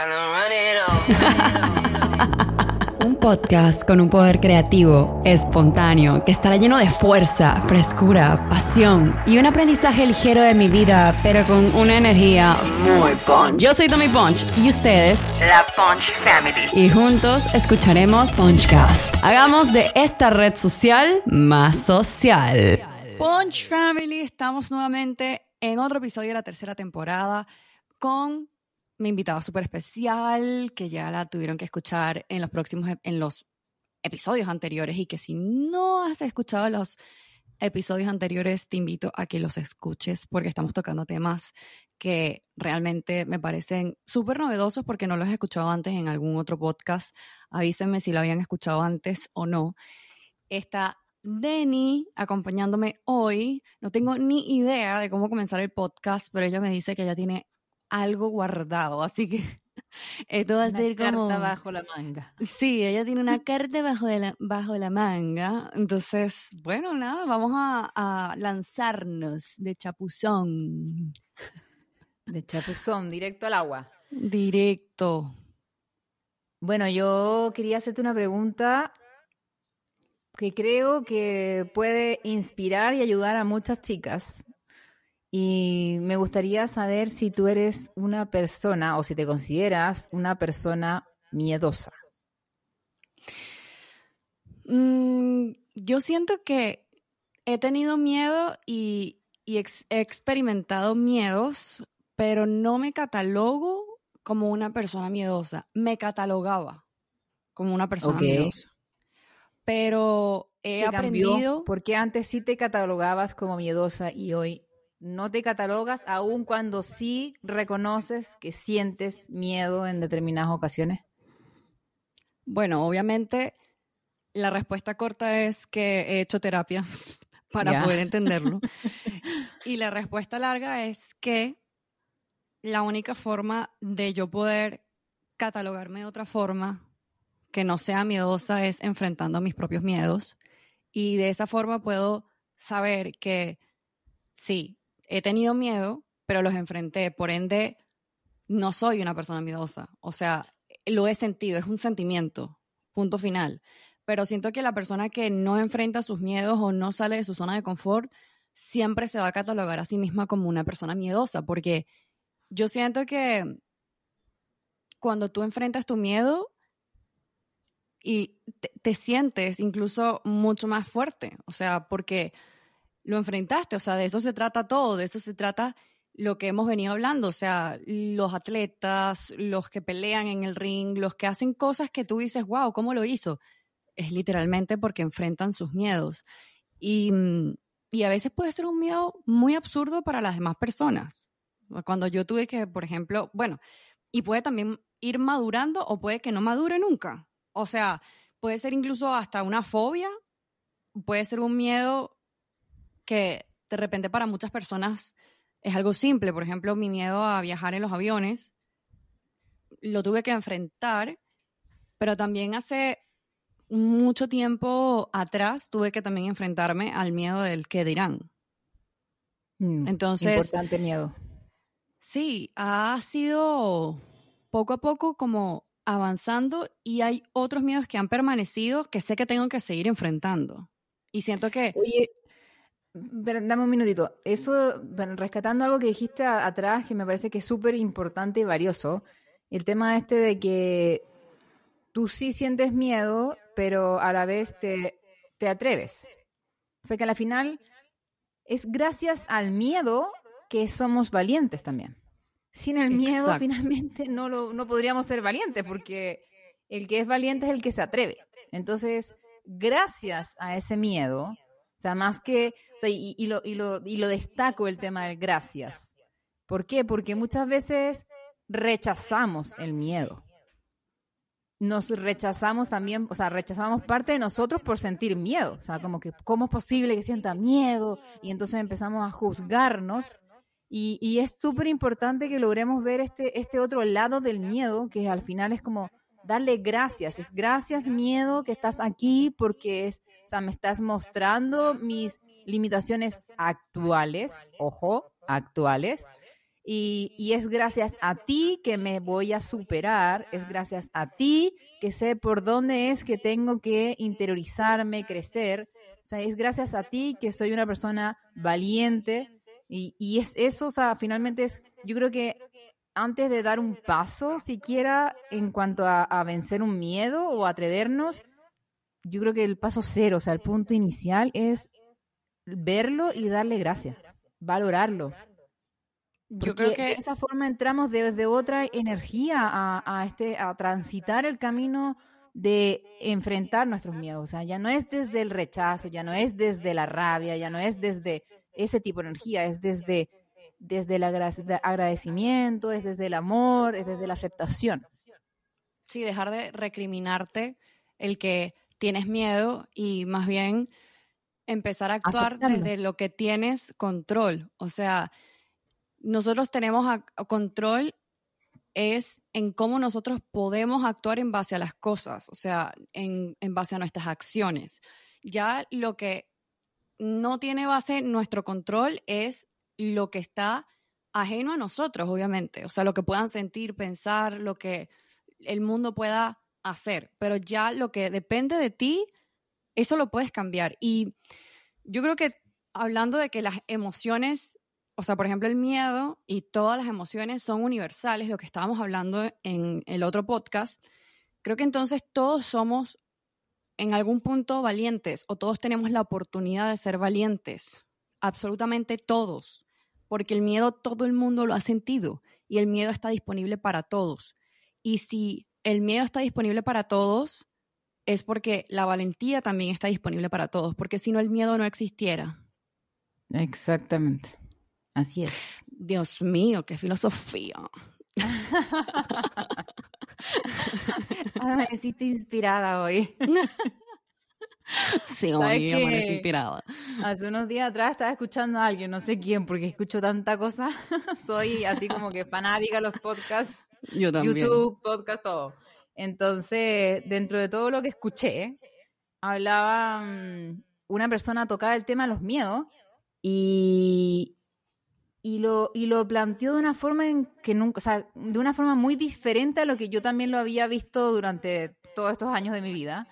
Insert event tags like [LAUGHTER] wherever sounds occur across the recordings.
[LAUGHS] Un podcast con un poder creativo, espontáneo, que estará lleno de fuerza, frescura, pasión y un aprendizaje ligero de mi vida, pero con una energía muy punch. Yo soy Tommy Punch y ustedes, la Punch Family. Y juntos escucharemos Punchcast. Hagamos de esta red social más social. Punch Family, estamos nuevamente en otro episodio de la tercera temporada con mi invitada súper especial, que ya la tuvieron que escuchar en los próximos, en los episodios anteriores y que si no has escuchado los episodios anteriores, te invito a que los escuches porque estamos tocando temas que realmente me parecen súper novedosos porque no los he escuchado antes en algún otro podcast. Avísenme si lo habían escuchado antes o no. Está Denny acompañándome hoy. No tengo ni idea de cómo comenzar el podcast, pero ella me dice que ella tiene algo guardado, así que [LAUGHS] esto va a ser como... carta bajo la manga. Sí, ella tiene una [LAUGHS] carta bajo, de la, bajo la manga, entonces, bueno, nada, vamos a, a lanzarnos de chapuzón. De chapuzón, directo al agua. Directo. Bueno, yo quería hacerte una pregunta que creo que puede inspirar y ayudar a muchas chicas y me gustaría saber si tú eres una persona o si te consideras una persona miedosa. Mm, yo siento que he tenido miedo y, he experimentado miedos, pero no me catalogo como una persona miedosa. Me catalogaba como una persona miedosa. Pero he aprendido. Porque antes sí te catalogabas como miedosa y hoy no te catalogas aun cuando sí reconoces que sientes miedo en determinadas ocasiones? Bueno, obviamente la respuesta corta es que he hecho terapia [LAUGHS] para poder [LAUGHS] entenderlo. y la respuesta larga es que la única forma de yo poder catalogarme de otra forma que no sea miedosa es enfrentando mis propios miedos. Y de esa forma puedo saber que sí, he tenido miedo, pero los enfrenté. Por ende, no soy una persona miedosa. O sea, lo he sentido, es un sentimiento, punto final. Pero siento que la persona que no enfrenta sus miedos o no sale de su zona de confort, siempre se va a catalogar a sí misma como una persona miedosa, porque yo siento que cuando tú enfrentas tu miedo y te, te sientes incluso mucho más fuerte, o sea, porque lo enfrentaste, o sea, de eso se trata todo, de eso se trata lo que hemos venido hablando, o sea, los atletas, los que pelean en el ring, los que hacen cosas que tú dices, wow, ¿cómo lo hizo? Es literalmente porque enfrentan sus miedos. Y, mm, y a veces puede ser un miedo muy absurdo para las demás personas. Cuando yo tuve que, por ejemplo, bueno, y puede también ir madurando o puede que no madure nunca. O sea, puede ser incluso hasta una fobia, puede ser un miedo que de repente para muchas personas es algo simple. Por ejemplo, mi miedo a viajar en los aviones lo tuve que enfrentar, pero también hace mucho tiempo atrás tuve que también enfrentarme al miedo del que dirán. Mm, Entonces, importante miedo. Sí, ha sido poco a poco como avanzando y hay otros miedos que han permanecido que sé que tengo que seguir enfrentando. Y siento que... Oye, dame un minutito. Eso, rescatando algo que dijiste atrás, que me parece que es súper importante y valioso, el tema este de que tú sí sientes miedo, pero a la vez te, te atreves. O sea que al final es gracias al miedo que somos valientes también. Sin el miedo, finalmente, no, lo, no podríamos ser valientes, porque el que es valiente es el que se atreve. Entonces, gracias a ese miedo, o sea, más que, o sea, y, lo, y, lo, y lo destaco el tema del gracias. ¿Por qué? Porque muchas veces rechazamos el miedo. Nos rechazamos también, o sea, rechazamos parte de nosotros por sentir miedo. O sea, como que, ¿cómo es posible que sienta miedo? Y entonces empezamos a juzgarnos. Y, y es súper importante que logremos ver este, este otro lado del miedo, que al final es como, darle gracias. Es gracias, miedo, que estás aquí porque es, o sea, me estás mostrando mis limitaciones actuales, ojo, actuales, Y, es gracias a ti que me voy a superar, es gracias a ti que sé por dónde es que tengo que interiorizarme, crecer. O sea, es gracias a ti que soy una persona valiente. Y, es eso, o sea, finalmente es, yo creo que antes de dar un paso siquiera en cuanto a, a vencer un miedo o atrevernos, yo creo que el paso cero, o sea, el punto inicial es verlo y darle gracias, valorarlo. Yo creo que de esa forma entramos desde otra energía a, este, a transitar el camino de enfrentar nuestros miedos. O sea, ya no es desde el rechazo, ya no es desde la rabia, ya no es desde ese tipo de energía, es desde, desde el agradecimiento, es desde el amor, es desde la aceptación. Sí, dejar de recriminarte el que tienes miedo y más bien empezar a actuar desde lo que tienes control. O sea, nosotros tenemos control es en cómo nosotros podemos actuar en base a las cosas, o sea, en, en, base a nuestras acciones. Ya lo que no tiene base nuestro control es lo que está ajeno a nosotros, obviamente, o sea, lo que puedan sentir, pensar, lo que el mundo pueda hacer, pero ya lo que depende de ti, eso lo puedes cambiar. Y yo creo que hablando de que las emociones o sea, por ejemplo, el miedo y todas las emociones son universales, lo que estábamos hablando en el otro podcast, creo que entonces todos somos en algún punto valientes o todos tenemos la oportunidad de ser valientes, absolutamente todos, porque el miedo todo el mundo lo ha sentido y el miedo está disponible para todos. Y si el miedo está disponible para todos, es porque la valentía también está disponible para todos, porque si no el miedo no existiera. Exactamente. Así es. Dios mío, qué filosofía. [LAUGHS] Amaneciste inspirada hoy. [LAUGHS] [LAUGHS] Sí, hoy amanecí inspirada. Hace unos días atrás estaba escuchando a alguien, no sé quién, porque escucho tanta cosa. [LAUGHS] Soy así como que fanática de los podcasts. Yo también. YouTube, podcast, todo. Entonces, dentro de todo lo que escuché, hablaba mm, una persona tocaba el tema de los miedos y, y lo, y lo planteó de una forma en que nunca, o sea, de una forma muy diferente a lo que yo también lo había visto durante todos estos años de mi vida,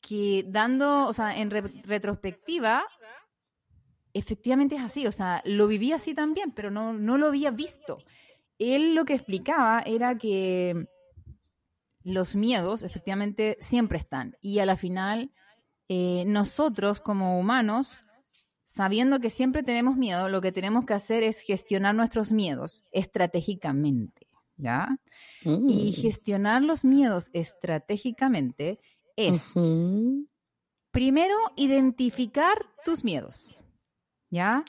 que dando, o sea, en retrospectiva, efectivamente es así, o sea, lo viví así también, pero no, no lo había visto. Él lo que explicaba era que los miedos efectivamente siempre están y a la final eh, nosotros como humanos sabiendo que siempre tenemos miedo, lo que tenemos que hacer es gestionar nuestros miedos estratégicamente, ¿ya? Y mm. gestionar los miedos estratégicamente es, primero, identificar tus miedos, ¿ya?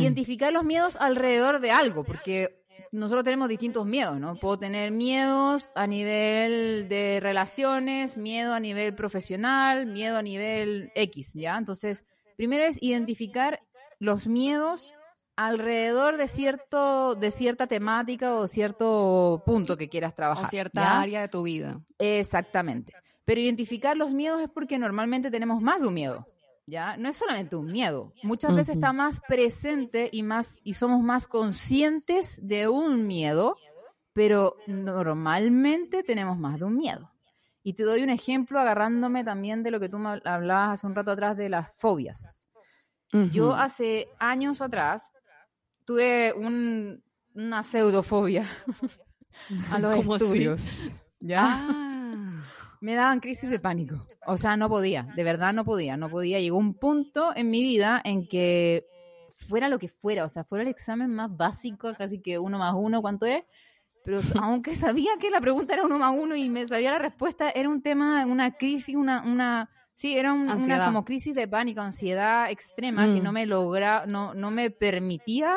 Identificar los miedos alrededor de algo, porque nosotros tenemos distintos miedos, ¿no? Puedo tener miedos a nivel de relaciones, miedo a nivel profesional, miedo a nivel X, ¿ya? Entonces, Primero es identificar los miedos alrededor de cierto de cierta temática o cierto punto que quieras trabajar. O cierta área de tu vida. Exactamente. Pero identificar los miedos es porque normalmente tenemos más de un miedo. ¿Ya? No es solamente un miedo, muchas veces está más presente y más y somos más conscientes de un miedo, pero normalmente tenemos más de un miedo. Y te doy un ejemplo agarrándome también de lo que tú me hablabas hace un rato atrás de las fobias. Yo hace años atrás tuve una pseudofobia [LAUGHS] a los estudios. ¿Ya? Ah. Me daban crisis de pánico. O sea, no podía, de verdad no podía, no podía. Llegó un punto en mi vida en que fuera lo que fuera, o sea, fuera el examen más básico, casi que uno más uno, ¿cuánto es? pero [LAUGHS] aunque sabía que la pregunta era uno más uno y me sabía la respuesta, era un tema, una crisis, una, una sí, era una como crisis de pánico, ansiedad extrema que no mm. me logra, no, no me permitía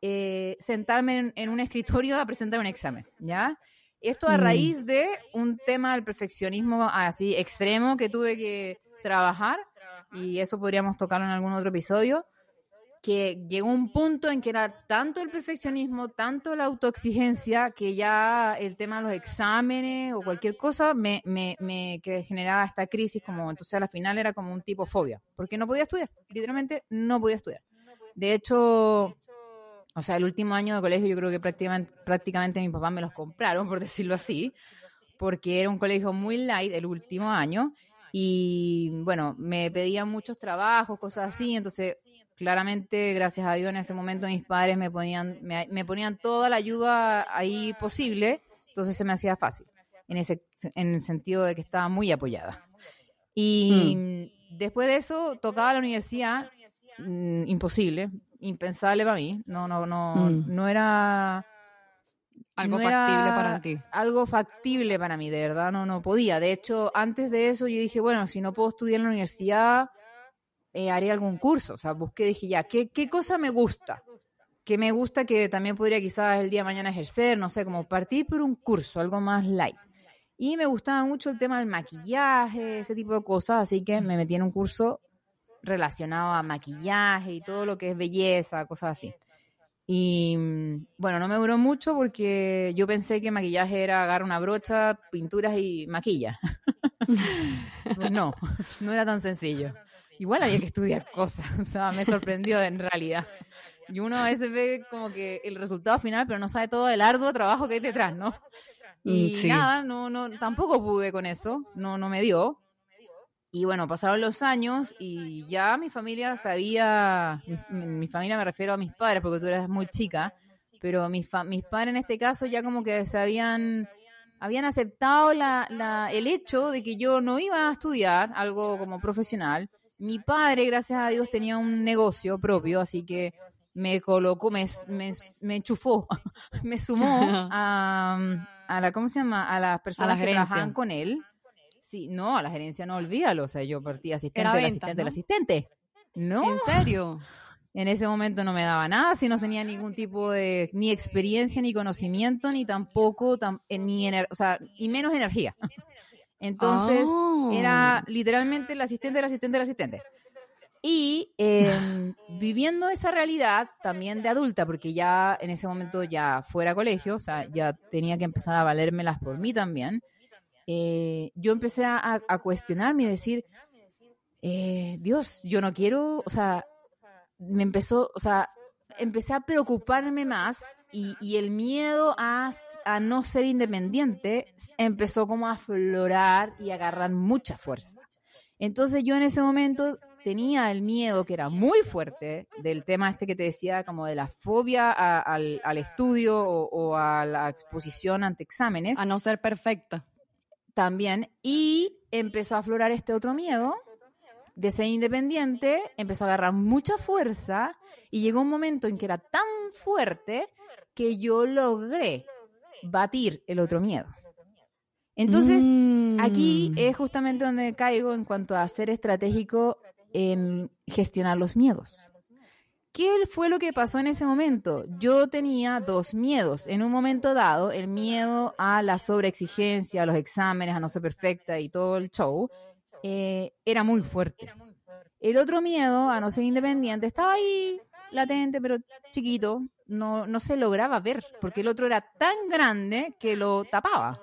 eh, sentarme en, un escritorio a presentar un examen, ¿ya? Esto a mm. raíz de un tema del perfeccionismo así extremo que tuve que trabajar y eso podríamos tocarlo en algún otro episodio que llegó un punto en que era tanto el perfeccionismo, tanto la autoexigencia, que ya el tema de los exámenes o cualquier cosa me, me, me que generaba esta crisis, como entonces a la final era como un tipo fobia, porque no podía estudiar, literalmente no podía estudiar. De hecho, o sea, el último año de colegio yo creo que prácticamente, prácticamente mis papás me los compraron, por [LAUGHS] decirlo así, porque era un colegio muy light el último año y bueno, me pedían muchos trabajos, cosas así, entonces claramente, gracias a Dios, en ese momento mis padres me ponían, me, ponían toda la ayuda ahí posible, entonces se me hacía fácil, en, ese, en el sentido de que estaba muy apoyada. Y mm. después de eso, tocaba la universidad, mm, imposible, impensable para mí, no, no, no, mm. no era... Algo factible para ti. Algo factible para mí, de verdad, no, no podía. De hecho, antes de eso yo dije, bueno, si no puedo estudiar en la universidad, eh, haré algún curso. O sea, busqué, dije, ya, ¿qué, ¿qué cosa me gusta? ¿Qué me gusta que también podría quizás el día de mañana ejercer? No sé, como partir por un curso, algo más light. Y me gustaba mucho el tema del maquillaje, ese tipo de cosas, así que me metí en un curso relacionado a maquillaje y todo lo que es belleza, cosas así. Y bueno, no me duró mucho porque yo pensé que maquillaje era agarrar una brocha, pinturas y maquilla. [LAUGHS] no, no era tan sencillo igual había que estudiar cosas, [LAUGHS] o sea, me sorprendió en realidad. Y uno a veces ve como que el resultado final, pero no sabe todo el arduo trabajo que hay detrás, ¿no? Mm, y nada, no, no, tampoco pude con eso, no, no me dio. Y bueno, pasaron los años y ya mi familia sabía, mi, familia me refiero a mis padres, porque tú eras muy chica, pero mis, mis padres en este caso ya como que sabían habían aceptado la, la, el hecho de que yo no iba a estudiar algo como profesional mi padre, gracias a Dios, tenía un negocio propio, así que me colocó, me, me, me enchufó, [LAUGHS] me sumó [LAUGHS] a, a, la, ¿cómo se llama? A las personas que trabajaban con él. Sí, no, a la gerencia no olvídalo, o sea, yo partí asistente del asistente del asistente. No. ¿En serio? En ese momento no me daba nada, si no tenía ningún tipo de ni experiencia, ni conocimiento, ni tampoco, eh, ni o sea, y menos energía. Entonces, era oh. literalmente el asistente del asistente del asistente. Y em, viviendo esa realidad también de adulta, porque ya en ese momento ya fuera colegio, o sea, ya tenía que empezar a valérmelas por mí también, eh, yo empecé a, cuestionarme y decir, eh, Dios, yo no quiero, o sea, me empezó, o sea, empecé a preocuparme más y, el miedo a, no ser independiente empezó como a aflorar y a agarrar mucha fuerza. Entonces yo en ese momento tenía el miedo que era muy fuerte del tema este que te decía, como de la fobia al, estudio o, o, a la exposición ante exámenes. A no ser perfecta. También. Y empezó a aflorar este otro miedo de ser independiente, empezó a agarrar mucha fuerza y llegó un momento en que era tan fuerte que yo logré batir el otro miedo. Entonces, aquí mm. es justamente donde caigo en cuanto a ser estratégico en gestionar los miedos. ¿Qué fue lo que pasó en ese momento? Yo tenía dos miedos. En un momento dado, el miedo a la sobreexigencia, a los exámenes, a no ser perfecta y todo el show, eh, era muy fuerte. El otro miedo a no ser independiente estaba ahí latente, pero chiquito, no, no se lograba ver, porque el otro era tan grande que lo tapaba.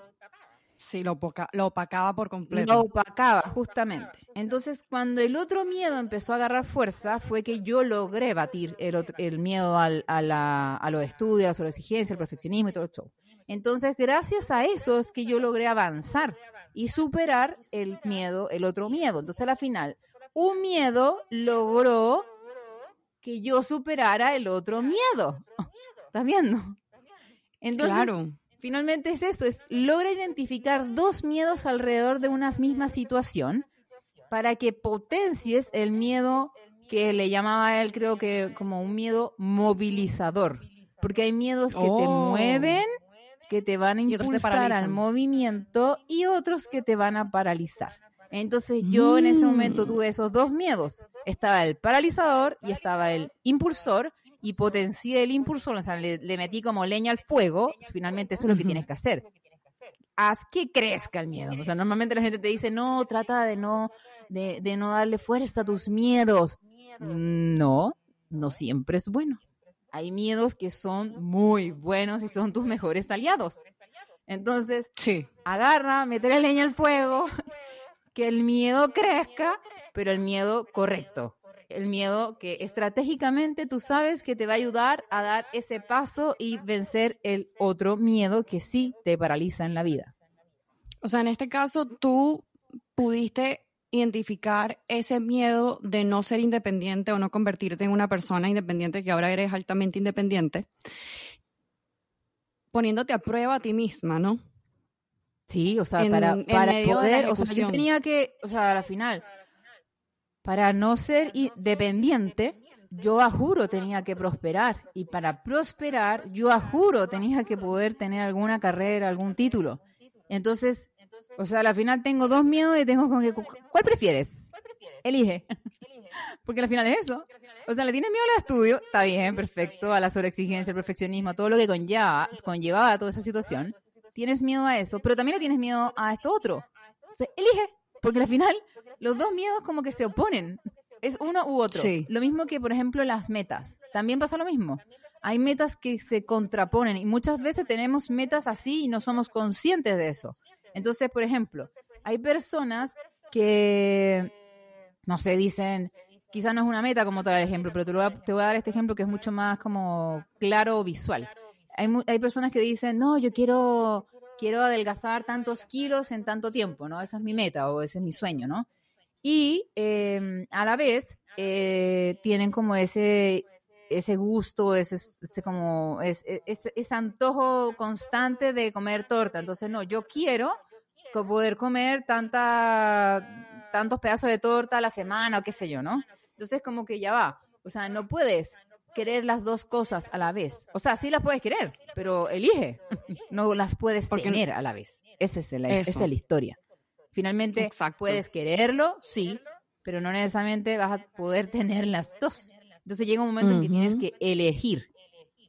Sí, lo, lo opacaba por completo. Lo opacaba, justamente. Entonces, cuando el otro miedo empezó a agarrar fuerza, fue que yo logré batir el, el miedo al, a, la, a, los estudios, a la sobreexigencia, al perfeccionismo y todo eso. Entonces, gracias a eso es que yo logré avanzar y superar el miedo, el otro miedo. Entonces, al final, un miedo logró que yo superara el otro miedo. [LAUGHS] ¿Estás viendo? Entonces, claro. Finalmente es eso, es logra identificar dos miedos alrededor de una misma situación para que potencies el miedo que le llamaba él, creo que como un miedo movilizador. Porque hay miedos que te oh. mueven, que te van a impulsar al movimiento y otros que te van a paralizar. Entonces yo en ese momento tuve esos dos miedos. Estaba el paralizador y estaba el impulsor y potencié el impulsor, o sea, le, metí como leña al fuego. Finalmente eso es lo que tienes que hacer. Haz que crezca el miedo. O sea, normalmente la gente te dice, no, trata de no, de, de no darle fuerza a tus miedos. No, no siempre es bueno. Hay miedos que son muy buenos y son tus mejores aliados. Entonces, sí. agarra, meter leña al fuego [LAUGHS] que el miedo crezca, pero el miedo correcto. El miedo que estratégicamente tú sabes que te va a ayudar a dar ese paso y vencer el otro miedo que sí te paraliza en la vida. O sea, en este caso tú pudiste identificar ese miedo de no ser independiente o no convertirte en una persona independiente que ahora eres altamente independiente, poniéndote a prueba a ti misma, ¿no? Sí, o sea, para, poder, o sea, yo tenía que, o sea, al final, para no ser dependiente, yo a juro tenía que prosperar. Y para prosperar, yo a juro tenía que poder tener alguna carrera, algún título. Entonces, o sea, al final tengo dos miedos y tengo con que, ¿cuál prefieres? Elige. [LAUGHS] Porque al final es eso. O sea, le tienes miedo al estudio, está bien, perfecto, a la sobreexigencia, al perfeccionismo, todo lo que conlleva, conllevaba toda esa situación. Tienes miedo a eso, pero también le tienes miedo a esto otro. Sea, elige, porque al final los dos miedos como que se oponen. Es uno u otro. Lo mismo que, por ejemplo, las metas. También pasa lo mismo. Hay metas que se contraponen y muchas veces tenemos metas así y no somos conscientes de eso. Entonces, por ejemplo, hay personas que, no sé, dicen, quizás no es una meta como tal el ejemplo, pero te, voy a, te voy a dar este ejemplo que es mucho más como claro visual. Hay, hay personas que dicen, no, yo quiero, quiero adelgazar tantos kilos en tanto tiempo, ¿no? Esa es mi meta o ese es mi sueño, ¿no? Y em, a la vez eh, tienen como ese ese gusto, ese, como ese, ese, antojo constante de comer torta. Entonces, no, yo quiero poder comer tanta, tantos pedazos de torta a la semana o qué sé yo, ¿no? Entonces, como que ya va. O sea, no puedes querer las dos cosas a la vez. O sea, sí las puedes querer, pero elige. [LAUGHS] No las puedes tener a la vez. Esa es la, esa es la historia. Finalmente, puedes quererlo, sí, pero no necesariamente vas a poder tener las dos. Entonces llega un momento en que tienes que elegir,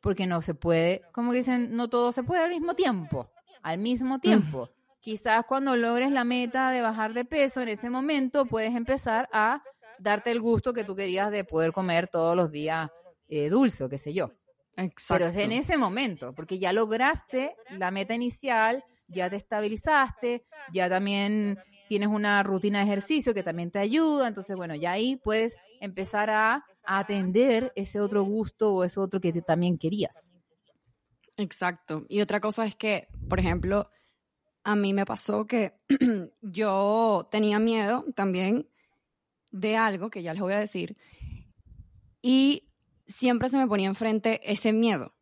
porque no se puede, como dicen, no todo se puede al mismo tiempo, al mismo tiempo. Quizás cuando logres la meta de bajar de peso, en ese momento puedes empezar a darte el gusto que tú querías de poder comer todos los días eh, dulce o qué sé yo. Pero es en ese momento, porque ya lograste la meta inicial, ya te estabilizaste, ya también tienes una rutina de ejercicio que también te ayuda, entonces bueno, ya ahí puedes empezar a, atender ese otro gusto o ese otro que te también querías. Exacto. Y otra cosa es que, por ejemplo, a mí me pasó que [CLEARS THROAT] yo tenía miedo también de algo que ya les voy a decir y siempre se me ponía enfrente ese miedo.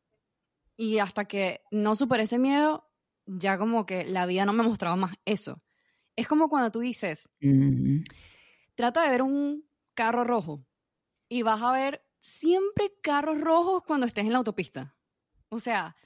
Y hasta que no superé ese miedo, ya como que la vida no me mostraba más eso. Es como cuando tú dices, trata de ver un carro rojo y vas a ver siempre carros rojos cuando estés en la autopista. O sea,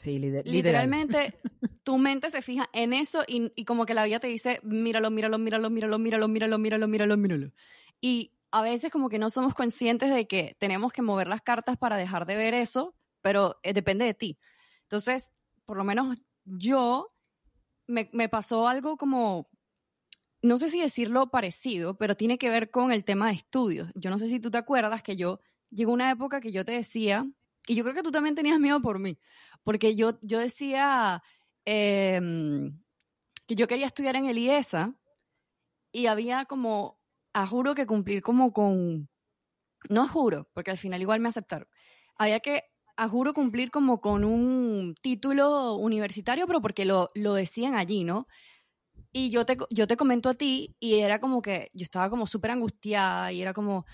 literalmente [LAUGHS] tu mente se fija en eso y, y, como que la vida te dice, míralo, míralo, míralo, míralo, míralo, míralo, míralo, míralo, míralo. Y a veces como que no somos conscientes de que tenemos que mover las cartas para dejar de ver eso, pero eh, depende de ti. Entonces, por lo menos yo me, pasó algo como, no sé si decirlo parecido, pero tiene que ver con el tema de estudios. Yo no sé si tú te acuerdas que yo, llegó una época que yo te decía, y yo creo que tú también tenías miedo por mí, porque yo, yo decía em, que yo quería estudiar en el IESA y había como, a juro que cumplir como con, no juro, porque al final igual me aceptaron, había que a juro cumplir como con un título universitario, pero porque lo, lo decían allí, ¿no? Y yo te, yo te comento a ti y era como que yo estaba como súper angustiada y era como,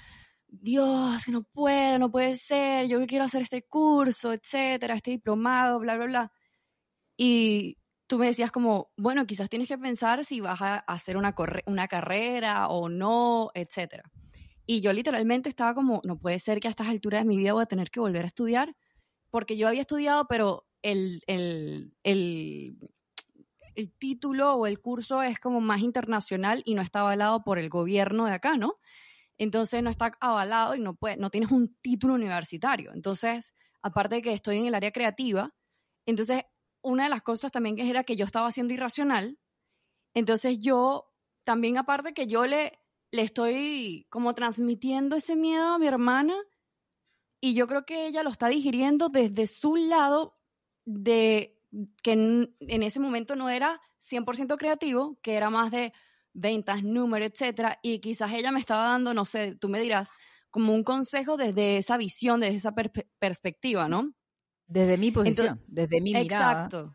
Dios, que no puedo, no puede ser, yo quiero hacer este curso, etcétera, este diplomado, bla, bla, bla. Y tú me decías como, bueno, quizás tienes que pensar si vas a hacer una, una carrera o no, etcétera. Y yo literalmente estaba como, no puede ser que a estas alturas de mi vida voy a tener que volver a estudiar porque yo había estudiado, pero el, el, el, el, título o el curso es como más internacional y no está avalado por el gobierno de acá, ¿no? Entonces no está avalado y no, puede, no tienes un título universitario. Entonces, aparte de que estoy en el área creativa, entonces una de las cosas también que era que yo estaba siendo irracional, entonces yo también aparte que yo le, le estoy como transmitiendo ese miedo a mi hermana, y yo creo que ella lo está digiriendo desde su lado de que en, ese momento no era 100% creativo, que era más de ventas, números, etcétera, y quizás ella me estaba dando, no sé, tú me dirás, como un consejo desde esa visión, desde esa perspectiva, ¿no? Desde mi posición, desde mi mirada. Exacto.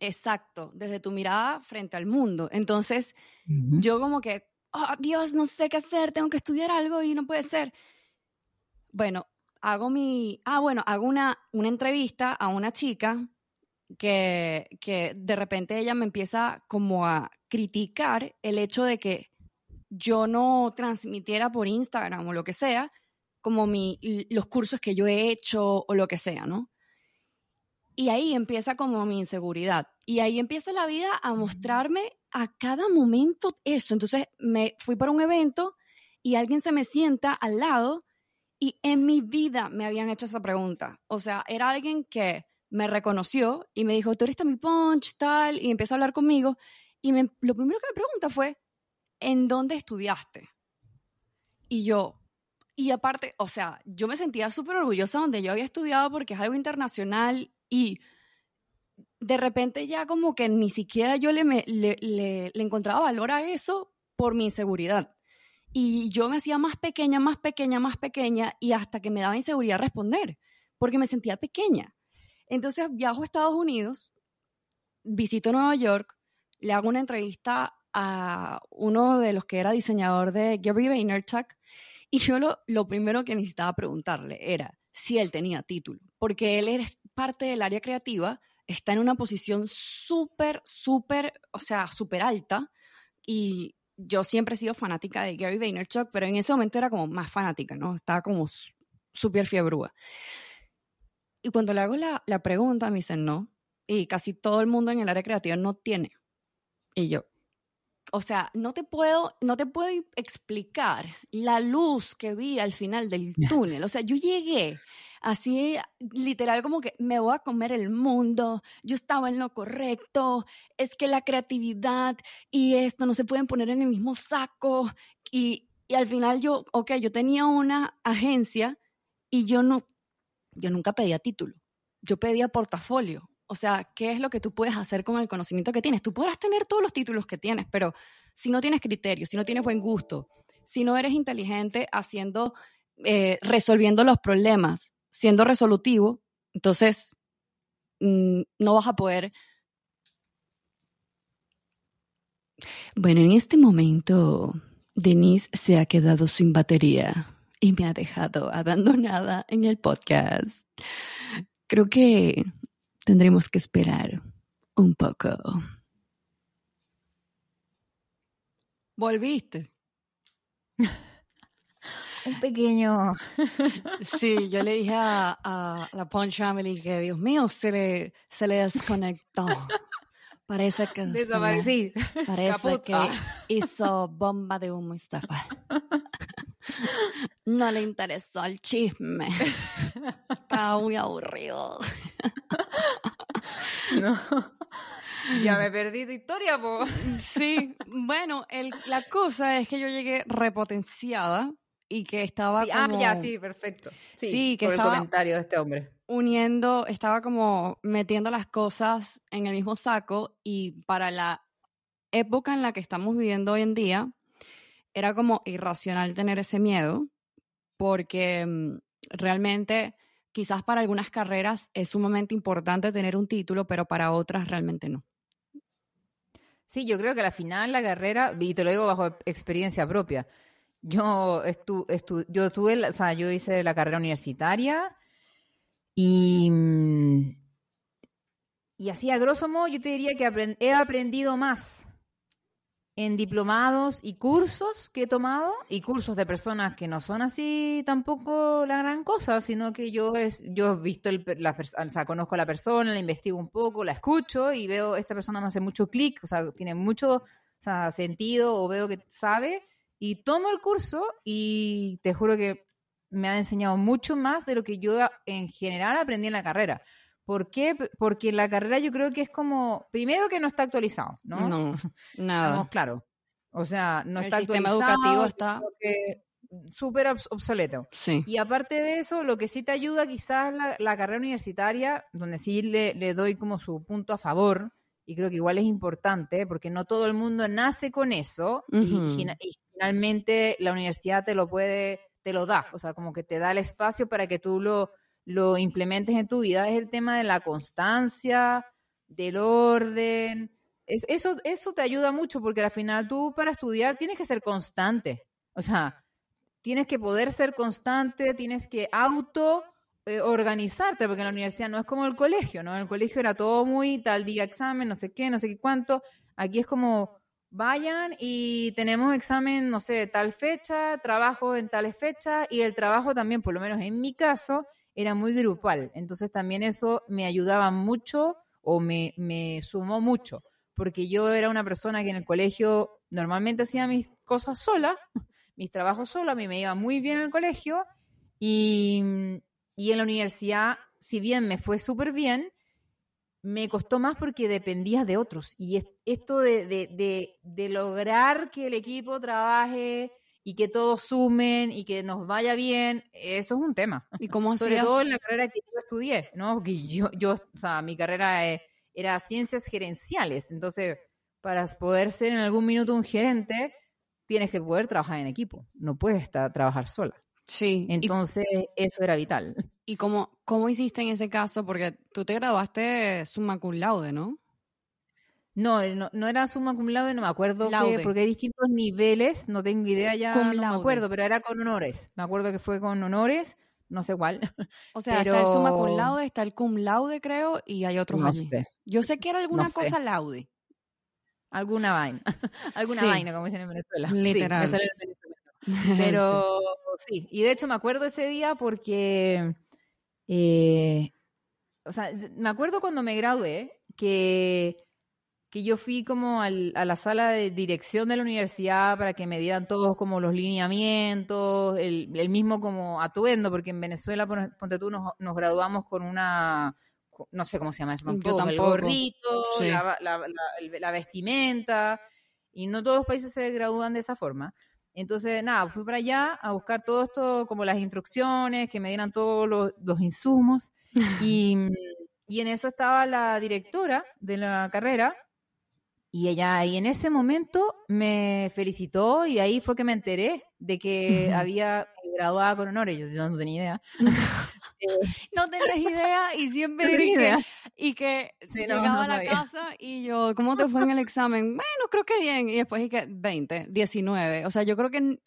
Exacto, desde tu mirada frente al mundo. Entonces, yo como que, oh, Dios, no sé qué hacer, tengo que estudiar algo y no puede ser. Bueno, hago mi, ah, bueno, hago una, una entrevista a una chica que, que de repente ella me empieza como a criticar el hecho de que yo no transmitiera por Instagram o lo que sea, como mi, los cursos que yo he hecho o lo que sea, ¿no? Y ahí empieza como mi inseguridad. Y ahí empieza la vida a mostrarme a cada momento eso. Entonces me fui para un evento y alguien se me sienta al lado y en mi vida me habían hecho esa pregunta. O sea, era alguien que me reconoció y me dijo, tú eres mi punch, tal, y empezó a hablar conmigo. Y lo primero que me pregunta fue, ¿en dónde estudiaste? Y yo, y aparte, o sea, yo me sentía súper orgullosa donde yo había estudiado porque es algo internacional y de repente ya como que ni siquiera yo le, le, le, encontraba valor a eso por mi inseguridad. Y yo me hacía más pequeña, más pequeña, más pequeña y hasta que me daba inseguridad responder, porque me sentía pequeña. Entonces viajo a Estados Unidos, visito Nueva York, le hago una entrevista a uno de los que era diseñador de Gary Vaynerchuk y yo lo, primero que necesitaba preguntarle era si él tenía título, porque él es parte del área creativa, está en una posición súper, súper, o sea, súper alta y yo siempre he sido fanática de Gary Vaynerchuk, pero en ese momento era como más fanática, ¿no? Estaba como súper fiebrúa. Y cuando le hago la, la pregunta, me dicen no. Y casi todo el mundo en el área creativa no tiene. Y yo, o sea, no te puedo, no te puedo explicar la luz que vi al final del [LAUGHS] túnel. O sea, yo llegué así, literal, como que me voy a comer el mundo, yo estaba en lo correcto, es que la creatividad y esto no se pueden poner en el mismo saco. Y, y al final yo, ok, yo tenía una agencia y yo no, yo nunca pedía título, yo pedía portafolio. O sea, ¿qué es lo que tú puedes hacer con el conocimiento que tienes? Tú podrás tener todos los títulos que tienes, pero si no tienes criterio, si no tienes buen gusto, si no eres inteligente haciendo, eh, resolviendo los problemas, siendo resolutivo, entonces mm, no vas a poder. Bueno, en este momento, Denise se ha quedado sin batería y me ha dejado abandonada en el podcast. Creo que tendremos que esperar un poco. Volviste. [LAUGHS] un pequeño. sí, yo le dije a, la Punch Family que, Dios mío, se le, se le desconectó. Parece que. Desaparecí. parece que hizo bomba de humo y [LAUGHS] No le interesó el chisme. Estaba muy aburrido. [LAUGHS] No. Ya me perdí tu historia, po. Sí, bueno, el, la cosa es que yo llegué repotenciada y que estaba sí, Ah, ya, sí, perfecto. Sí, que por el comentario de este hombre. Uniendo, estaba como metiendo las cosas en el mismo saco y para la época en la que estamos viviendo hoy en día, era como irracional tener ese miedo porque mm, realmente quizás para algunas carreras es sumamente importante tener un título, pero para otras realmente no. Sí, yo creo que al final la carrera, y te lo digo bajo experiencia propia, yo, estu, yo tuve, o sea, yo hice la carrera universitaria y, mm, y así a grosso modo yo te diría que he aprendido más en diplomados y cursos que he tomado y cursos de personas que no son así tampoco la gran cosa, sino que yo es yo he visto la o sea, conozco a la persona, la investigo un poco, la escucho y veo esta persona me hace mucho clic, o sea, tiene mucho sentido o veo que sabe y tomo el curso y te juro que me ha enseñado mucho más de lo que yo en general aprendí en la carrera. ¿Por qué? Porque la carrera yo creo que es como, primero que no está actualizado, ¿no? No, nada. claro. O sea, no está sistema educativo está súper obsoleto. Sí. Y aparte de eso, lo que sí te ayuda quizás la, carrera universitaria, donde sí le, le, doy como su punto a favor, y creo que igual es importante, porque no todo el mundo nace con eso, y, y, finalmente la universidad te lo puede te lo da, o sea, como que te da el espacio para que tú lo, lo implementes en tu vida, es el tema de la constancia, del orden. eso, eso te ayuda mucho porque al final tú para estudiar tienes que ser constante. O sea, tienes que poder ser constante, tienes que auto eh, organizarte, porque en la universidad no es como el colegio, ¿no? En el colegio era todo muy tal día examen, no sé qué, no sé qué cuánto. Aquí es como vayan y tenemos examen, no sé, tal fecha, trabajo en tales fechas y el trabajo también, por lo menos en mi caso, era muy grupal. Entonces también eso me ayudaba mucho o me, me sumó mucho, porque yo era una persona que en el colegio normalmente hacía mis cosas sola, [LAUGHS] mis trabajos sola, a mí me iba muy bien en el colegio y, y en la universidad, si bien me fue súper bien, me costó más porque dependía de otros. Y esto de, de, de, lograr que el equipo trabaje y que todos sumen y que nos vaya bien, eso es un tema. ¿Y cómo [LAUGHS] Sobre todo en la carrera que yo estudié, ¿no? Porque yo, yo o sea, mi carrera eh, era ciencias gerenciales. Entonces, para poder ser en algún minuto un gerente, tienes que poder trabajar en equipo. No puedes estar, trabajar sola. Sí. Entonces, eso era vital. ¿Y cómo, cómo hiciste en ese caso? Porque tú te graduaste summa cum laude, ¿no? No, no, era summa cum laude, no me acuerdo porque hay distintos niveles, no tengo idea ya, no me acuerdo, pero era con honores. Me acuerdo que fue con honores, no sé cuál. [LAUGHS] O sea, está el summa cum laude, está el cum laude, creo, y hay otros no Yo sé que era alguna cosa laude. Alguna vaina. [LAUGHS] alguna vaina, como dicen en Venezuela. Literal. [LAUGHS] Pero sí, y de hecho me acuerdo ese día porque eh, o sea, me acuerdo cuando me gradué que, que yo fui como a la sala de dirección de la universidad para que me dieran todos como los lineamientos, el, mismo como atuendo, porque en Venezuela, ponte tú, nos, graduamos con una, no sé cómo se llama eso tampoco, el gorrito, la vestimenta, y no todos los países se gradúan de esa forma. Entonces, nada, fui para allá a buscar todo esto, como las instrucciones, que me dieran todos los, insumos. [LAUGHS] Y, y, en eso estaba la directora de la carrera. Y ella y en ese momento me felicitó y ahí fue que me enteré de que había graduado con honores. Yo no tenía idea. [LAUGHS] no [LAUGHS] tenías idea y siempre dije y que [LAUGHS] llegaba a la casa y yo, ¿cómo te fue en el examen? Bueno, creo que bien. Y después dije 20, 19. O sea, yo creo que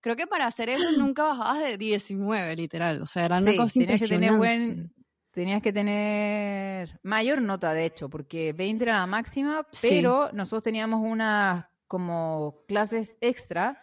creo que para hacer eso nunca bajabas de 19, literal. O sea, era una cosa tenías Que tener buen, tenías que tener mayor nota, de hecho, porque 20 era la máxima, pero nosotros teníamos unas como clases extra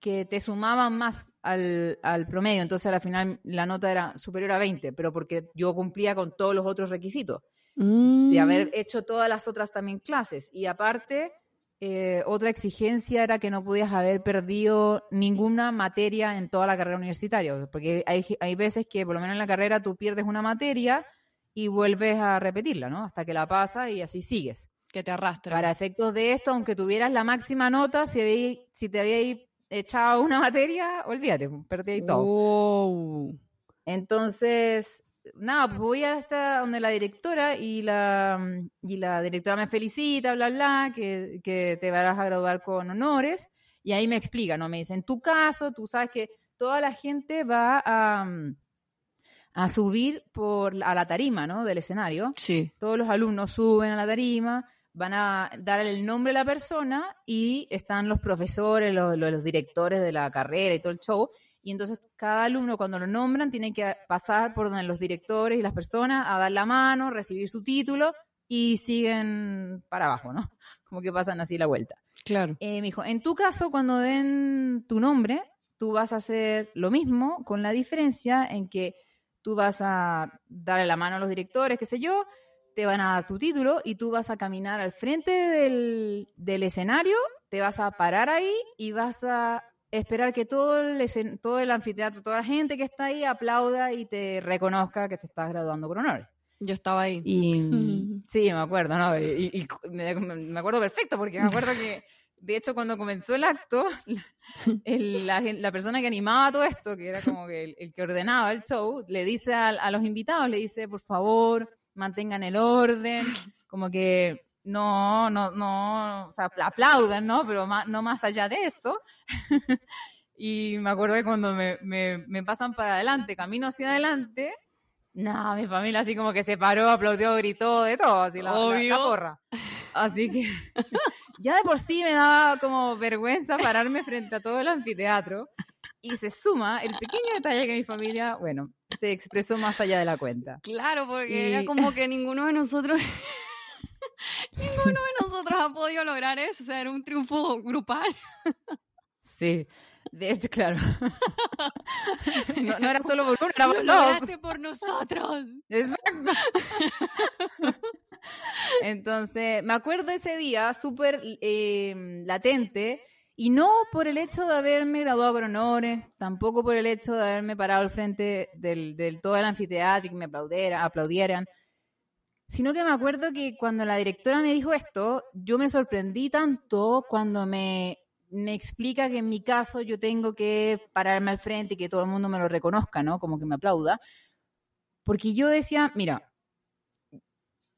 que te sumaban más al, promedio, entonces al final la nota era superior a 20, pero porque yo cumplía con todos los otros requisitos de mm. haber hecho todas las otras también clases. Y aparte, eh, otra exigencia era que no podías haber perdido ninguna materia en toda la carrera universitaria, porque hay, hay veces que por lo menos en la carrera tú pierdes una materia y vuelves a repetirla, ¿no? Hasta que la pasas y así sigues. Que te arrastra. Para efectos de esto, aunque tuvieras la máxima nota, si, si te habías echado una materia, olvídate, perdí ahí todo. Entonces, nada, pues voy hasta donde la directora y la, y la directora me felicita, bla, bla, que, que te vas a graduar con honores. Y ahí me explica, ¿no? Me dice, en tu caso, tú sabes que toda la gente va a, a subir por, a la tarima, ¿no? Del escenario. Sí. Todos los alumnos suben a la tarima van a dar el nombre de la persona y están los profesores, los, los, directores de la carrera y todo el show. Y entonces cada alumno cuando lo nombran tiene que pasar por donde los directores y las personas a dar la mano, recibir su título y siguen para abajo, ¿no? [LAUGHS] Como que pasan así la vuelta. Claro. Eh, me dijo, en tu caso, cuando den tu nombre, tú vas a hacer lo mismo con la diferencia en que tú vas a darle la mano a los directores, qué sé yo, te van a dar tu título y tú vas a caminar al frente del, escenario, te vas a parar ahí y vas a esperar que todo el, todo el anfiteatro, toda la gente que está ahí aplauda y te reconozca que te estás graduando con honores. Yo estaba ahí. Y, [LAUGHS] sí, me acuerdo, ¿no? Y, me, acuerdo perfecto porque me acuerdo que, de hecho, cuando comenzó el acto, [LAUGHS] la, persona que animaba todo esto, que era como que el, que ordenaba el show, le dice a los invitados, le dice, por favor, mantengan el orden, como que no, no, no, o sea, aplaudan, ¿no? Pero no más allá de eso. [LAUGHS] Y me acuerdo que cuando me, me, pasan para adelante, camino hacia adelante, no, mi familia así como que se paró, aplaudió, gritó, de todo, así la, la, porra. [LAUGHS] Así que [LAUGHS] ya de por sí me daba como vergüenza pararme frente a todo el anfiteatro. Y se suma el pequeño detalle que mi familia, bueno, se expresó más allá de la cuenta. Claro, porque era como que ninguno de nosotros [LAUGHS] Ninguno de nosotros ha podido lograr eso, o sea, era un triunfo grupal. [LAUGHS] Sí, de hecho, claro. [LAUGHS] No, era solo por uno, era por todos. por nosotros. Exacto. Entonces, me acuerdo ese día súper eh, latente, y no por el hecho de haberme graduado con honores, tampoco por el hecho de haberme parado al frente del, del todo el anfiteatro y que me aplaudieran, aplaudieran sino que me acuerdo que cuando la directora me dijo esto, yo me sorprendí tanto cuando me, me explica que en mi caso yo tengo que pararme al frente y que todo el mundo me lo reconozca, ¿no? Como que me aplauda. Porque yo decía, mira,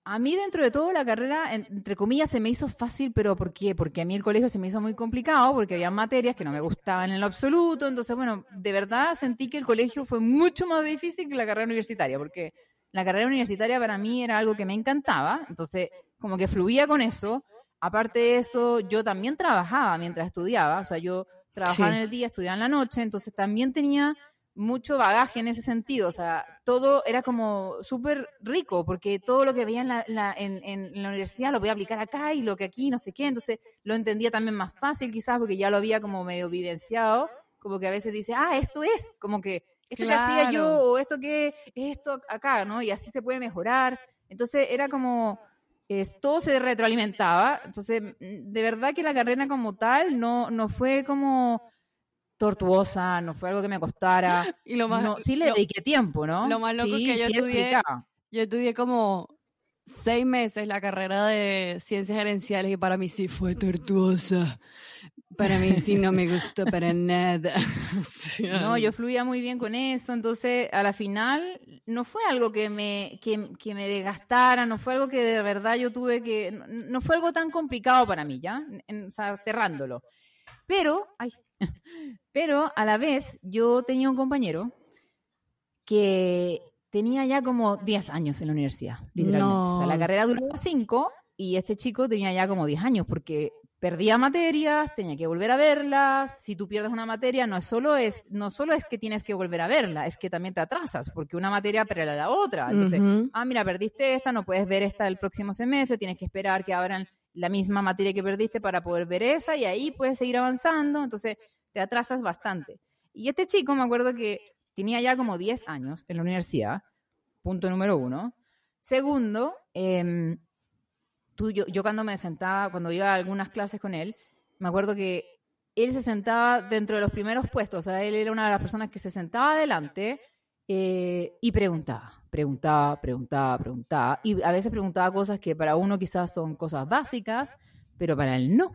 a mí dentro de todo la carrera, entre comillas, se me hizo fácil, pero ¿por qué? Porque a mí el colegio se me hizo muy complicado, porque había materias que no me gustaban en lo absoluto, entonces, bueno, de verdad sentí que el colegio fue mucho más difícil que la carrera universitaria, porque la carrera universitaria para mí era algo que me encantaba, entonces como que fluía con eso. Aparte de eso, yo también trabajaba mientras estudiaba, o sea, yo trabajaba en el día, estudiaba en la noche, entonces también tenía mucho bagaje en ese sentido, o sea, todo era como súper rico, porque todo lo que veía en la, en, la universidad lo voy a aplicar acá y lo que aquí, no sé qué, entonces lo entendía también más fácil quizás porque ya lo había como medio vivenciado, como que a veces dice, ah, esto es, como que esto que hacía yo o esto que esto acá, ¿no? Y así se puede mejorar. Entonces era como, todo se retroalimentaba. Entonces, mm, de verdad que la carrera como tal no, no fue como tortuosa, no fue algo que me costara. [LAUGHS] Y lo más, sí le dediqué tiempo, ¿no? Lo más loco que yo estudié, yo estudié como seis meses la carrera de ciencias gerenciales y para mí sí fue tortuosa. Para mí sí no me [LAUGHS] gustó para nada. no, yo fluía muy bien con eso, entonces a la final no fue algo que me, que, que me desgastara, no fue algo que de verdad yo tuve que, no, fue algo tan complicado para mí, ¿ya? En, cerrándolo. Pero, ay, [LAUGHS] pero a la vez yo tenía un compañero que tenía ya como 10 años en la universidad, literalmente. O sea, la carrera duraba 5 y este chico tenía ya como 10 años porque perdía materias, tenía que volver a verlas. Si tú pierdes una materia, no, es solo es, no solo es que tienes que volver a verla, es que también te atrasas, porque una materia a la otra. Entonces, ah, mira, perdiste esta, no puedes ver esta el próximo semestre, tienes que esperar que abran la misma materia que perdiste para poder ver esa, y ahí puedes seguir avanzando. Entonces, te atrasas bastante. Y este chico, me acuerdo que tenía ya como 10 años en la universidad, punto número uno. Segundo, eh, yo, cuando me sentaba, cuando iba a algunas clases con él, me acuerdo que él se sentaba dentro de los primeros puestos, o sea, él era una de las personas que se sentaba adelante eh, y preguntaba, preguntaba, preguntaba, preguntaba, y a veces preguntaba cosas que para uno quizás son cosas básicas, pero para él no.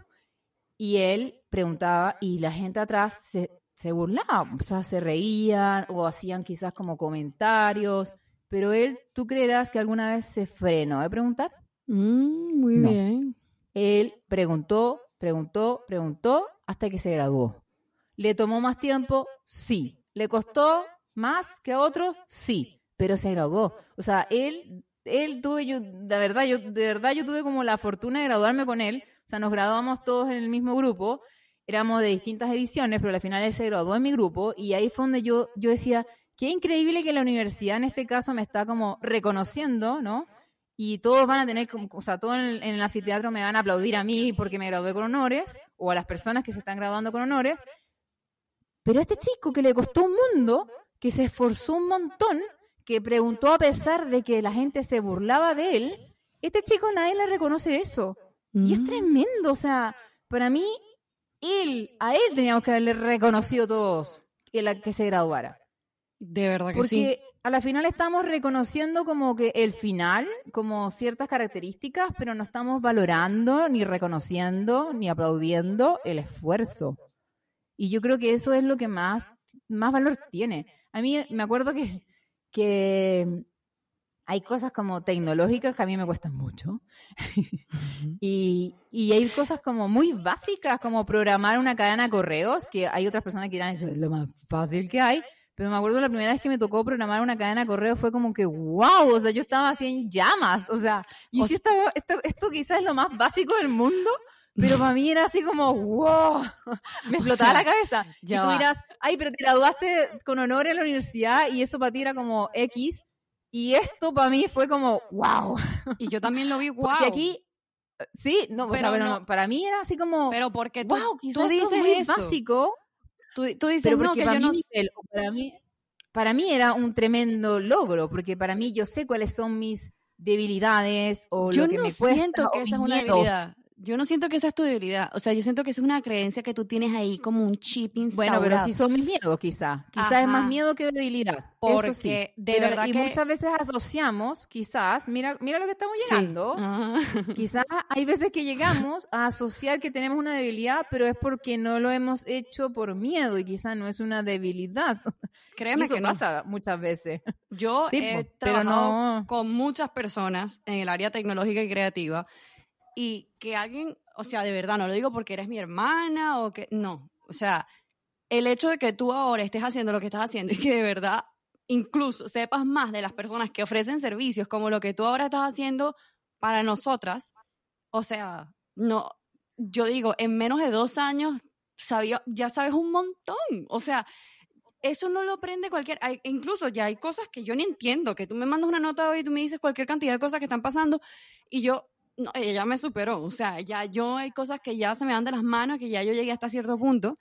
Y él preguntaba y la gente atrás se, se burlaba, o sea, se reían o hacían quizás como comentarios, pero él, ¿tú creerás que alguna vez se frenó de preguntar? Mm, muy bien. Él preguntó, preguntó, preguntó hasta que se graduó. ¿Le tomó más tiempo? Sí. ¿Le costó más que a otros? Sí. Pero se graduó. O sea, él, él tuve yo, de verdad, yo, de verdad yo tuve como la fortuna de graduarme con él. O sea, nos graduamos todos en el mismo grupo. Éramos de distintas ediciones, pero al final él se graduó en mi grupo. Y ahí fue donde yo, yo decía, qué increíble que la universidad en este caso me está como reconociendo, ¿no? Y todos van a tener, o sea, todos en, el anfiteatro me van a aplaudir a mí porque me gradué con honores, o a las personas que se están graduando con honores, pero a este chico que le costó un mundo, que se esforzó un montón, que preguntó a pesar de que la gente se burlaba de él, este chico nadie le reconoce eso. Y es mm. tremendo, o sea, para mí, él, a él teníamos que haberle reconocido todos que, la, que se graduara. De verdad que sí. Porque a la final estamos reconociendo como que el final, como ciertas características, pero no estamos valorando, ni reconociendo, ni aplaudiendo el esfuerzo. Y yo creo que eso es lo que más, más valor tiene. A mí me acuerdo que, que, hay cosas como tecnológicas que a mí me cuestan mucho. [LAUGHS] y, y, hay cosas como muy básicas, como programar una cadena de correos, que hay otras personas que dirán, eso es lo más fácil que hay. Pero me acuerdo la primera vez que me tocó programar una cadena de correos fue como que, wow, o sea, yo estaba así en llamas, o sea, y si esto, esto quizás es lo más básico del mundo, pero para mí era así como, wow, [LAUGHS] me explotaba la cabeza. y tú dirás, ay, pero te graduaste con honor en la universidad y eso para ti era como X. Y esto para mí fue como, wow. Y yo también lo vi, wow. [LAUGHS] Porque aquí, sí, no, pero, o sea, no, para mí era así como, pero porque tú, wow, tú dices es básico. Tú, tú dices, no, que yo no... para mí, para mí era un tremendo logro, porque para mí yo sé cuáles son mis debilidades o lo que me cuesta. Yo siento que esa es una debilidad yo no siento que esa es tu debilidad. O sea, yo siento que esa es una creencia que tú tienes ahí como un chip instaurado. Bueno, pero sí son mis miedos, quizá. Quizás es más miedo que debilidad. Porque Eso sí. de verdad y muchas veces asociamos, quizás, mira, mira lo que estamos llegando. [LAUGHS] Quizás hay veces que llegamos a asociar que tenemos una debilidad, pero es porque no lo hemos hecho por miedo y quizás no es una debilidad. [LAUGHS] Créeme eso que pasa muchas veces. Yo he trabajado con muchas personas en el área tecnológica y creativa y que alguien, o sea, de verdad, no lo digo porque eres mi hermana o que, no, o sea, el hecho de que tú ahora estés haciendo lo que estás haciendo y que de verdad incluso sepas más de las personas que ofrecen servicios como lo que tú ahora estás haciendo para nosotras, o sea, no, yo digo, en menos de dos años sabía, ya sabes un montón, o sea, eso no lo aprende cualquier, incluso ya hay cosas que yo ni entiendo, que tú me mandas una nota hoy y tú me dices cualquier cantidad de cosas que están pasando y yo no, ella me superó, o sea, ya yo hay cosas que ya se me dan de las manos, que ya yo llegué hasta cierto punto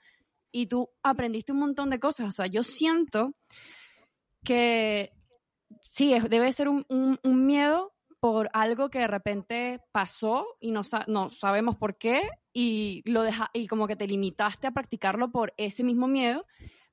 y tú aprendiste un montón de cosas, o sea, yo siento que sí, debe ser un, miedo por algo que de repente pasó y no, no sabemos por qué y lo deja, y como que te limitaste a practicarlo por ese mismo miedo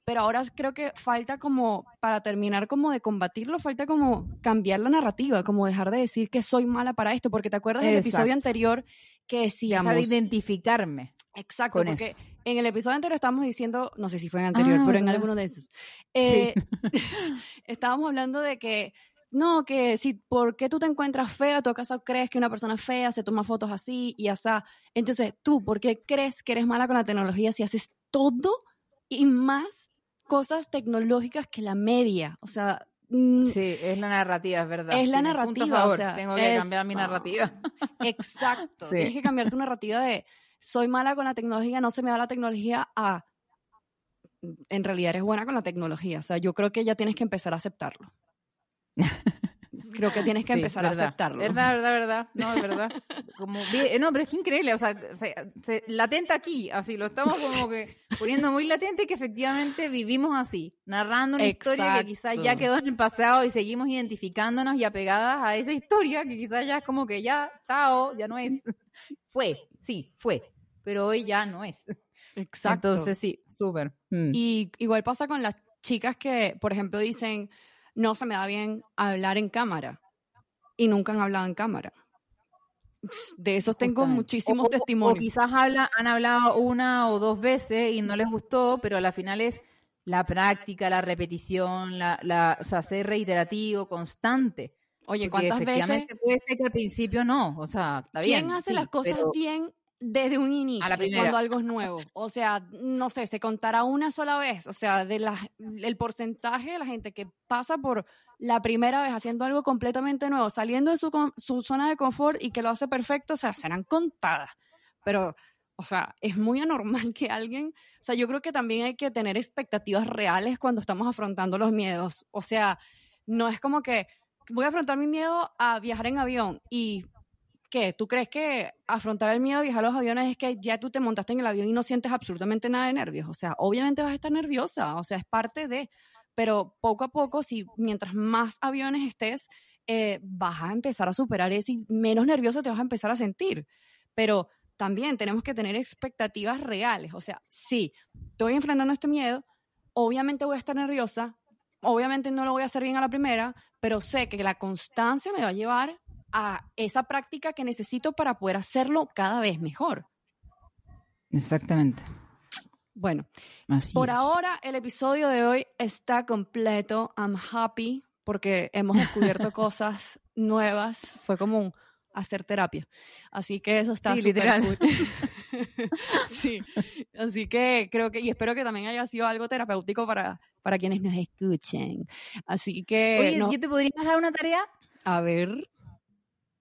pero ahora creo que falta como, para terminar como de combatirlo, falta como cambiar la narrativa, como dejar de decir que soy mala para esto, porque te acuerdas del episodio anterior que decíamos... Dejar de identificarme. Exacto, porque en el episodio anterior estábamos diciendo, no sé si fue en el anterior, ah, pero en alguno de esos, eh, [LAUGHS] [LAUGHS] estábamos hablando de que no, que si, ¿por qué tú te encuentras fea? ¿Tú acaso crees que una persona fea se toma fotos así y así? Entonces, tú, ¿por qué crees que eres mala con la tecnología si haces todo y más cosas tecnológicas que la media. O sea. Mm, sí, es la narrativa, es verdad. Es la narrativa. O sea, tengo que cambiar mi narrativa. [LAUGHS] Exacto. Tienes que cambiar tu narrativa de soy mala con la tecnología, no se me da la tecnología a en realidad eres buena con la tecnología. O sea, yo creo que ya tienes que empezar a aceptarlo. [LAUGHS] creo que tienes que empezar a aceptarlo. Verdad, verdad, verdad. No, es verdad. Como, no, pero es increíble. O sea, se, latenta aquí, así lo estamos como que poniendo muy latente que efectivamente vivimos así, narrando una historia que quizás ya quedó en el pasado y seguimos identificándonos y apegadas a esa historia que quizás ya es como que ya, chao, ya no es. Fue, sí, fue, pero hoy ya no es. Exacto. Entonces sí, súper. Mm. Y igual pasa con las chicas que, por ejemplo, dicen no se me da bien hablar en cámara y nunca han hablado en cámara. De esos tengo muchísimos testimonios. O quizás habla, han hablado una o dos veces y no les gustó, pero a la final es la práctica, la repetición, la, la, o sea, ser reiterativo, constante. Oye, ¿cuántas veces? Puede ser que al principio no, o sea, está bien. ¿Quién hace las cosas bien desde un inicio, cuando algo es nuevo. O sea, no sé, se contará una sola vez. O sea, de la, el porcentaje de la gente que pasa por la primera vez haciendo algo completamente nuevo, saliendo de su, su zona de confort y que lo hace perfecto, o sea, serán contadas. Pero, o sea, es muy anormal que alguien, o sea, yo creo que también hay que tener expectativas reales cuando estamos afrontando los miedos. O sea, no es como que voy a afrontar mi miedo a viajar en avión y ¿qué? ¿Tú crees que afrontar el miedo a viajar a los aviones es que ya tú te montaste en el avión y no sientes absolutamente nada de nervios? O sea, obviamente vas a estar nerviosa, o sea, es parte de, pero poco a poco, si mientras más aviones estés, eh, vas a empezar a superar eso y menos nervioso te vas a empezar a sentir. Pero también tenemos que tener expectativas reales. O sea, sí, estoy enfrentando este miedo, obviamente voy a estar nerviosa, obviamente no lo voy a hacer bien a la primera, pero sé que la constancia me va a llevar a esa práctica que necesito para poder hacerlo cada vez mejor. Exactamente. Bueno, por ahora el episodio de hoy está completo. I'm happy porque hemos descubierto [LAUGHS] cosas nuevas. Fue como hacer terapia. Así que eso está sí, literal. [LAUGHS] sí, así que creo que, y espero que también haya sido algo terapéutico para, para quienes nos escuchen. Así que... Oye, ¿yo te podría dejar una tarea? A ver.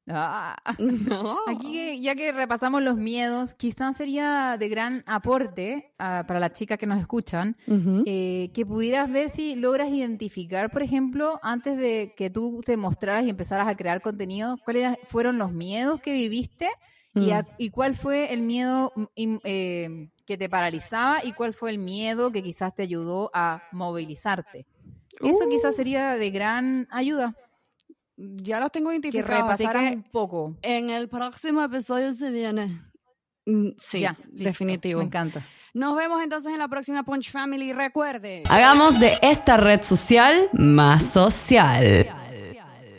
Ah. [LAUGHS] Aquí, ya que repasamos los miedos, quizás sería de gran aporte ah, para las chicas que nos escuchan eh, que pudieras ver si logras identificar, por ejemplo, antes de que tú te mostraras y empezaras a crear contenido, cuáles fueron los miedos que viviste y, mm. cuál fue el miedo mm, eh, que te paralizaba y cuál fue el miedo que quizás te ayudó a movilizarte. Eso quizás uh. sería de gran ayuda ya los tengo identificados. Que así un poco. En el próximo episodio se viene. Mm, sí, definitivo. Me encanta. Nos vemos entonces en la próxima Punch Family. Recuerde. Hagamos de esta red social más social.